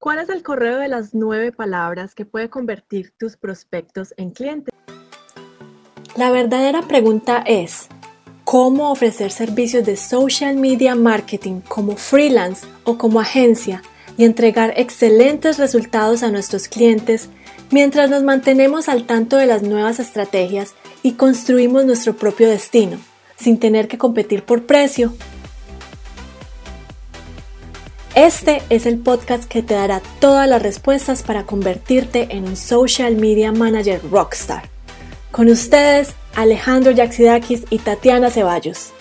¿Cuál es el correo de las nueve palabras que puede convertir tus prospectos en clientes? La verdadera pregunta es, ¿cómo ofrecer servicios de social media marketing como freelance o como agencia y entregar excelentes resultados a nuestros clientes mientras nos mantenemos al tanto de las nuevas estrategias y construimos nuestro propio destino, sin tener que competir por precio este es el podcast que te dará todas las respuestas para convertirte en un social media manager rockstar. Con ustedes, Alejandro Yaxidakis y Tatiana Ceballos.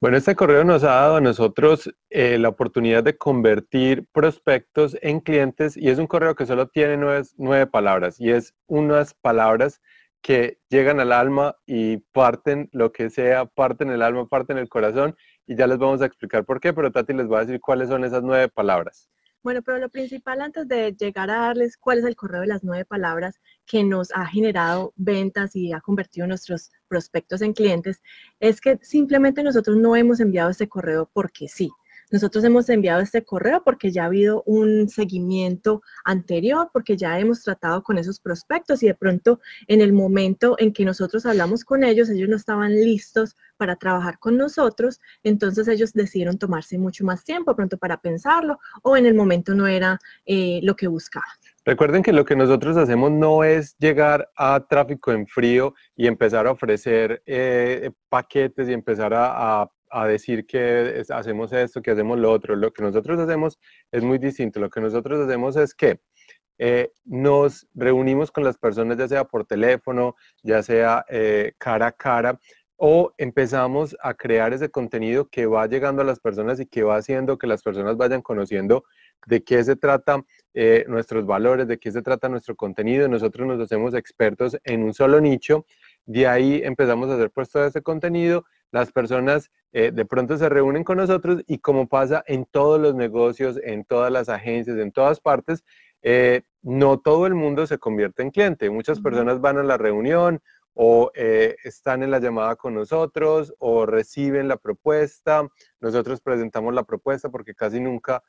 Bueno, este correo nos ha dado a nosotros eh, la oportunidad de convertir prospectos en clientes y es un correo que solo tiene nueve, nueve palabras y es unas palabras que llegan al alma y parten lo que sea, parten el alma, parten el corazón y ya les vamos a explicar por qué, pero Tati les va a decir cuáles son esas nueve palabras. Bueno, pero lo principal antes de llegar a darles cuál es el correo de las nueve palabras que nos ha generado ventas y ha convertido nuestros prospectos en clientes, es que simplemente nosotros no hemos enviado este correo porque sí. Nosotros hemos enviado este correo porque ya ha habido un seguimiento anterior, porque ya hemos tratado con esos prospectos y de pronto en el momento en que nosotros hablamos con ellos, ellos no estaban listos para trabajar con nosotros, entonces ellos decidieron tomarse mucho más tiempo pronto para pensarlo o en el momento no era eh, lo que buscaban. Recuerden que lo que nosotros hacemos no es llegar a tráfico en frío y empezar a ofrecer eh, paquetes y empezar a a decir que hacemos esto, que hacemos lo otro. Lo que nosotros hacemos es muy distinto. Lo que nosotros hacemos es que eh, nos reunimos con las personas, ya sea por teléfono, ya sea eh, cara a cara, o empezamos a crear ese contenido que va llegando a las personas y que va haciendo que las personas vayan conociendo de qué se trata eh, nuestros valores, de qué se trata nuestro contenido. Nosotros nos hacemos expertos en un solo nicho, de ahí empezamos a hacer puesto de ese contenido las personas eh, de pronto se reúnen con nosotros y como pasa en todos los negocios, en todas las agencias, en todas partes, eh, no todo el mundo se convierte en cliente. Muchas personas van a la reunión o eh, están en la llamada con nosotros o reciben la propuesta. Nosotros presentamos la propuesta porque casi nunca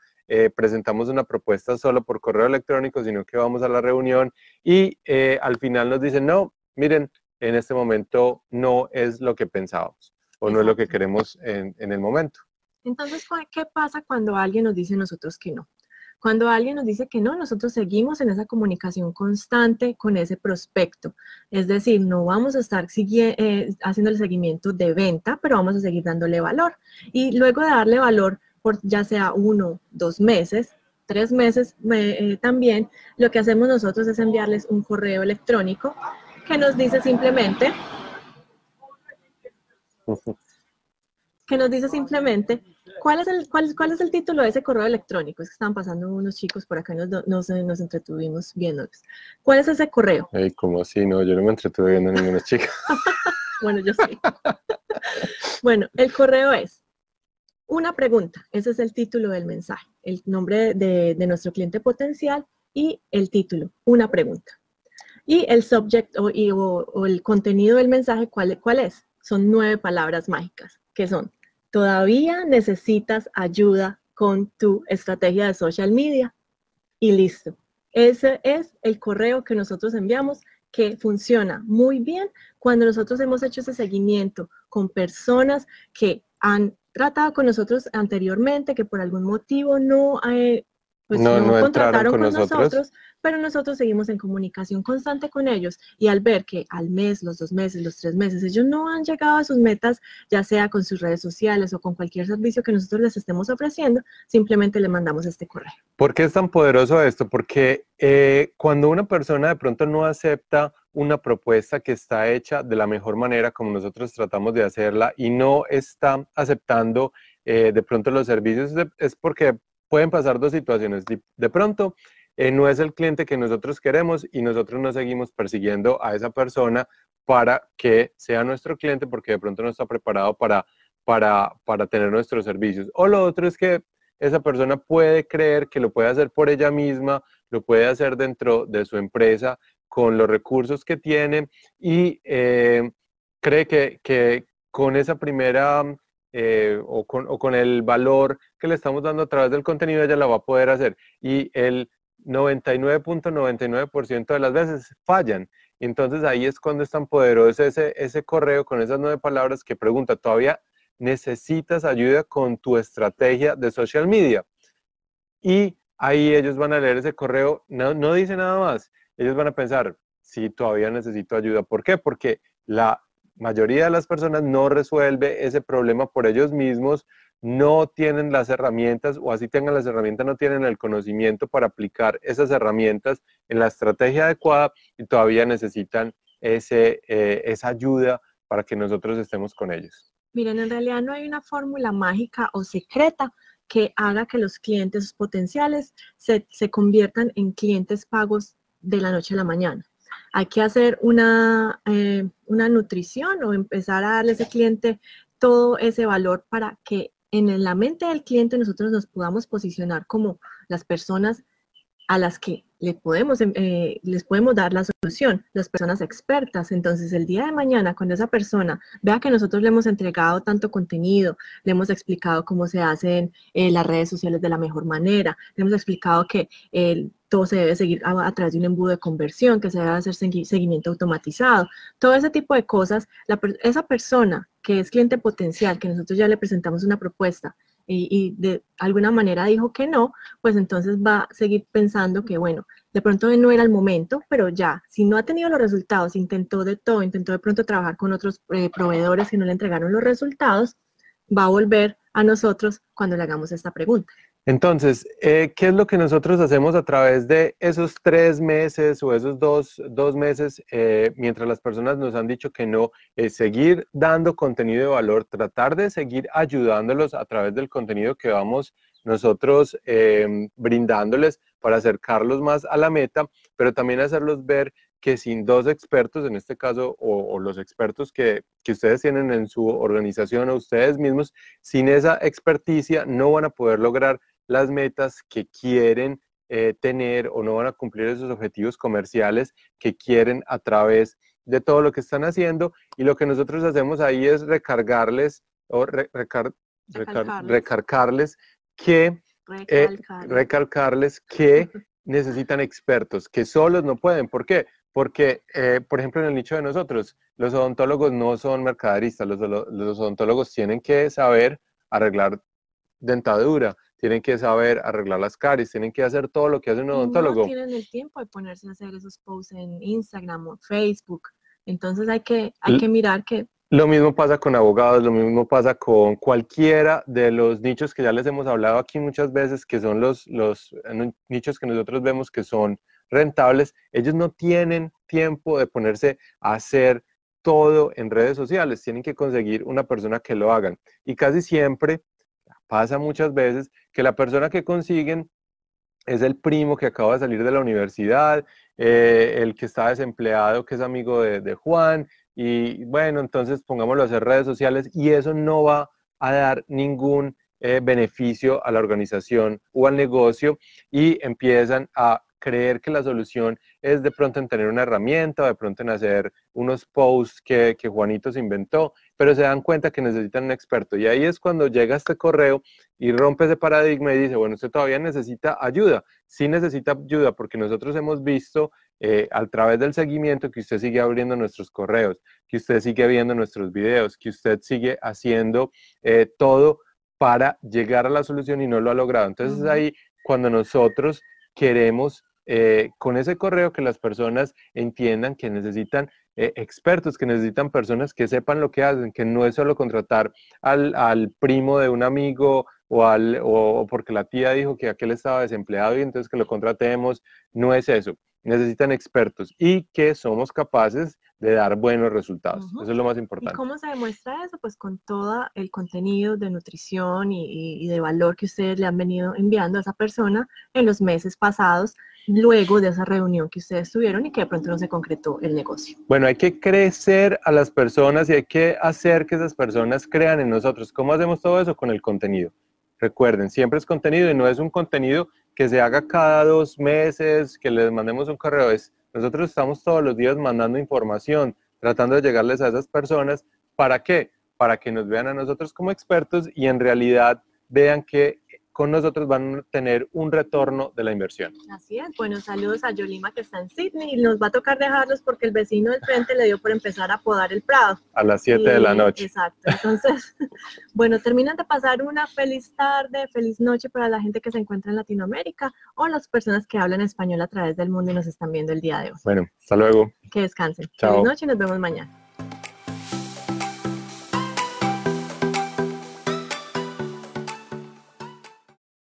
presentamos una propuesta solo por correo electrónico, sino que vamos a la reunión y al final nos dicen, no, miren, en este momento no es lo que pensábamos o no es lo que queremos en, el momento. Entonces, ¿qué pasa cuando alguien nos dice nosotros que no? Cuando alguien nos dice que no, nosotros seguimos en esa comunicación constante con ese prospecto. Es decir, no vamos a estar eh, haciendo el seguimiento de venta, pero vamos a seguir dándole valor. Y luego de darle valor por ya sea uno, dos meses, tres meses eh, también, lo que hacemos nosotros es enviarles un correo electrónico que nos dice simplemente, que nos dice simplemente cuál es el, cuál, cuál es el título de ese correo electrónico. Es que estaban pasando unos chicos por acá y nos, nos, nos entretuvimos viéndolos. ¿Cuál es ese correo? Hey, ¿Cómo así? No, yo no me entretuve viendo a ninguna chica. bueno, yo sí. bueno, el correo es una pregunta. Ese es el título del mensaje. El nombre de, de nuestro cliente potencial y el título, una pregunta. Y el subject o, o, el contenido del mensaje, ¿cuál, ¿cuál es? Son nueve palabras mágicas, que son, todavía necesitas ayuda con tu estrategia de social media y listo. Ese es el correo que nosotros enviamos que funciona muy bien cuando nosotros hemos hecho ese seguimiento con personas que han tratado con nosotros anteriormente, que por algún motivo no, eh, pues no, contrataron con, nosotros pero nosotros seguimos en comunicación constante con ellos y al ver que al mes, los dos meses, los tres meses, ellos no han llegado a sus metas, ya sea con sus redes sociales o con cualquier servicio que nosotros les estemos ofreciendo, simplemente le mandamos este correo. ¿Por qué es tan poderoso esto? Porque eh, cuando una persona de pronto no acepta una propuesta que está hecha de la mejor manera como nosotros tratamos de hacerla y no está aceptando eh, de pronto los servicios, es porque pueden pasar dos situaciones. De pronto, eh, no es el cliente que nosotros queremos y nosotros no seguimos persiguiendo a esa persona para que sea nuestro cliente porque de pronto no está preparado para, para, para tener nuestros servicios. O lo otro es que esa persona puede creer que lo puede hacer por ella misma, lo puede hacer dentro de su empresa con los recursos que tiene y eh, cree que, que, con esa primera eh, o, con, el valor que le estamos dando a través del contenido, ella la va a poder hacer. Y el 99.99% de las veces fallan. Entonces ahí es cuando es tan poderoso ese, correo con esas nueve palabras que pregunta, ¿todavía necesitas ayuda con tu estrategia de social media? Y ahí ellos van a leer ese correo, no, no dice nada más. Ellos van a pensar, si todavía necesito ayuda. ¿Por qué? Porque la mayoría de las personas no resuelve ese problema por ellos mismos, no tienen las herramientas o así tengan las herramientas, no tienen el conocimiento para aplicar esas herramientas en la estrategia adecuada y todavía necesitan ese, eh, esa ayuda para que nosotros estemos con ellos. Miren, en realidad no hay una fórmula mágica o secreta que haga que los clientes potenciales se, se conviertan en clientes pagos de la noche a la mañana hay que hacer una, eh, una nutrición o empezar a darle a ese cliente todo ese valor para que en la mente del cliente nosotros nos podamos posicionar como las personas a las que le podemos, em, eh, les podemos dar la solución, las personas expertas. Entonces, el día de mañana, cuando esa persona vea que nosotros le hemos entregado tanto contenido, le hemos explicado cómo se hacen eh, las redes sociales de la mejor manera, le hemos explicado que todo se debe seguir a, través de un embudo de conversión, que se debe hacer seguimiento automatizado, todo ese tipo de cosas, esa persona que es cliente potencial, que nosotros ya le presentamos una propuesta, y, de alguna manera dijo que no, pues entonces va a seguir pensando que, bueno, de pronto no era el momento, pero ya, si no ha tenido los resultados, intentó de todo, intentó de pronto trabajar con otros eh, proveedores que no le entregaron los resultados, va a volver a nosotros cuando le hagamos esta pregunta. Entonces, eh, ¿qué es lo que nosotros hacemos a través de esos tres meses o esos dos, meses, eh, mientras las personas nos han dicho que no? Es seguir dando contenido de valor, tratar de seguir ayudándolos a través del contenido que vamos nosotros em, brindándoles para acercarlos más a la meta, pero también hacerlos ver que sin dos expertos, en este caso, o, los expertos que, que, ustedes tienen en su organización o ustedes mismos, sin esa experticia no van a poder lograr las metas que quieren eh, tener o no van a cumplir esos objetivos comerciales que quieren a través de todo lo que están haciendo. Y lo que nosotros hacemos ahí es recargarles o recargarles que, eh, recalcarles que necesitan expertos, que solos no pueden. ¿Por qué? Porque, eh, por ejemplo, en el nicho de nosotros, los odontólogos no son mercaderistas, los, los odontólogos tienen que saber arreglar dentadura, tienen que saber arreglar las caries, tienen que hacer todo lo que hace un odontólogo. No tienen el tiempo de ponerse a hacer esos posts en Instagram o Facebook. Entonces hay que, hay que mirar que... Lo mismo pasa con abogados, lo mismo pasa con cualquiera de los nichos que ya les hemos hablado aquí muchas veces, que son los, los nichos que nosotros vemos que son rentables. Ellos no tienen tiempo de ponerse a hacer todo en redes sociales, tienen que conseguir una persona que lo hagan. Y casi siempre Pasa muchas veces que la persona que consiguen es el primo que acaba de salir de la universidad, eh, el que está desempleado, que es amigo de, Juan, y bueno, entonces pongámoslo a hacer redes sociales y eso no va a dar ningún eh, beneficio a la organización o al negocio y empiezan a creer que la solución es de pronto en tener una herramienta o de pronto en hacer unos posts que, que Juanito se inventó, pero se dan cuenta que necesitan un experto. Y ahí es cuando llega este correo y rompe ese paradigma y dice, bueno, usted todavía necesita ayuda. Sí necesita ayuda porque nosotros hemos visto eh, a través del seguimiento que usted sigue abriendo nuestros correos, que usted sigue viendo nuestros videos, que usted sigue haciendo eh, todo para llegar a la solución y no lo ha logrado. Entonces es ahí cuando nosotros queremos eh, con ese correo que las personas entiendan que necesitan eh, expertos, que necesitan personas que sepan lo que hacen, que no es solo contratar al, primo de un amigo o, al, o porque la tía dijo que aquel estaba desempleado y entonces que lo contratemos, no es eso. Necesitan expertos y que somos capaces de dar buenos resultados. Eso es lo más importante. ¿Y cómo se demuestra eso? Pues con todo el contenido de nutrición y, y de valor que ustedes le han venido enviando a esa persona en los meses pasados luego de esa reunión que ustedes tuvieron y que de pronto no se concretó el negocio? Bueno, hay que crecer a las personas y hay que hacer que esas personas crean en nosotros. ¿Cómo hacemos todo eso? Con el contenido. Recuerden, siempre es contenido y no es un contenido que se haga cada dos meses, que les mandemos un correo. Es, nosotros estamos todos los días mandando información, tratando de llegarles a esas personas. ¿Para qué? para que nos vean a nosotros como expertos y en realidad vean que con nosotros van a tener un retorno de la inversión. Así es. Bueno, saludos a Yolima que está en Sydney y nos va a tocar dejarlos porque el vecino del frente le dio por empezar a podar el prado. A las 7 de la noche. Exacto. Entonces, bueno, terminan de pasar una feliz tarde, feliz noche para la gente que se encuentra en Latinoamérica o las personas que hablan español a través del mundo y nos están viendo el día de hoy. Bueno, hasta luego. Que descansen. Chao. Feliz noche y nos vemos mañana.